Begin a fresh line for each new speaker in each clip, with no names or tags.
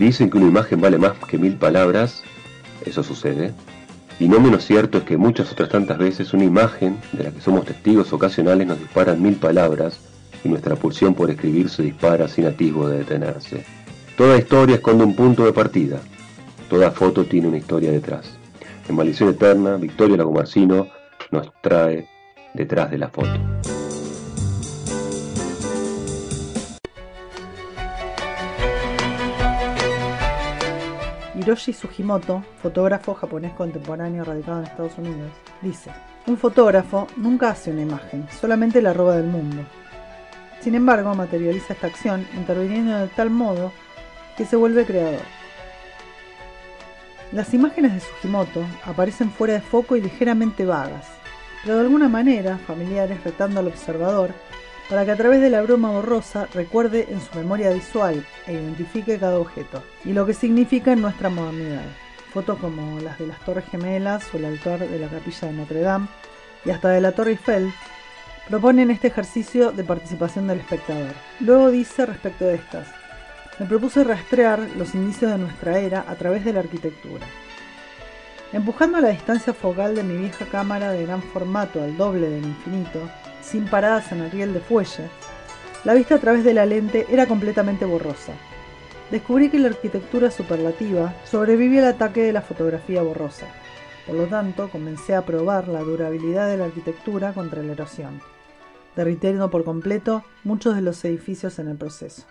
Dicen que una imagen vale más que mil palabras, eso sucede, y no menos cierto es que muchas otras tantas veces una imagen de la que somos testigos ocasionales nos dispara mil palabras y nuestra pulsión por escribir se dispara sin atisbo de detenerse. Toda historia esconde un punto de partida, toda foto tiene una historia detrás. En Maldición Eterna, Victoria Lagomarcino nos trae detrás de la foto.
Hiroshi Sugimoto, fotógrafo japonés contemporáneo radicado en Estados Unidos, dice, un fotógrafo nunca hace una imagen, solamente la roba del mundo. Sin embargo, materializa esta acción interviniendo de tal modo que se vuelve creador. Las imágenes de Sugimoto aparecen fuera de foco y ligeramente vagas, pero de alguna manera familiares retando al observador para que a través de la broma borrosa recuerde en su memoria visual e identifique cada objeto y lo que significa en nuestra modernidad. Fotos como las de las Torres Gemelas o el altar de la capilla de Notre Dame y hasta de la Torre Eiffel proponen este ejercicio de participación del espectador. Luego dice respecto de estas, me propuse rastrear los indicios de nuestra era a través de la arquitectura. Empujando la distancia focal de mi vieja cámara de gran formato al doble del infinito, sin paradas en el riel de fuelle, la vista a través de la lente era completamente borrosa. Descubrí que la arquitectura superlativa sobrevive al ataque de la fotografía borrosa. Por lo tanto, comencé a probar la durabilidad de la arquitectura contra la erosión, derritiendo por completo muchos de los edificios en el proceso.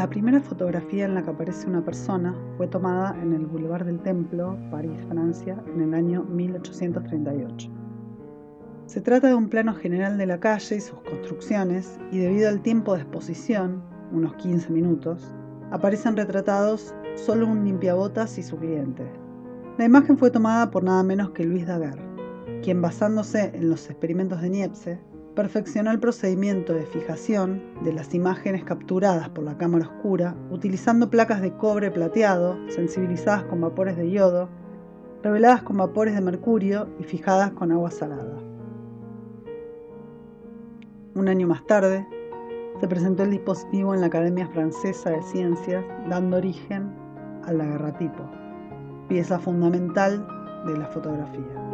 La primera fotografía en la que aparece una persona fue tomada en el Boulevard del Templo, París, Francia, en el año 1838. Se trata de un plano general de la calle y sus construcciones, y debido al tiempo de exposición, unos 15 minutos, aparecen retratados solo un limpiabotas y su cliente. La imagen fue tomada por nada menos que Luis Daguerre, quien basándose en los experimentos de Niepce, perfeccionó el procedimiento de fijación de las imágenes capturadas por la cámara oscura utilizando placas de cobre plateado sensibilizadas con vapores de yodo, reveladas con vapores de mercurio y fijadas con agua salada. Un año más tarde, se presentó el dispositivo en la Academia Francesa de Ciencias, dando origen al daguerratipo, pieza fundamental de la fotografía.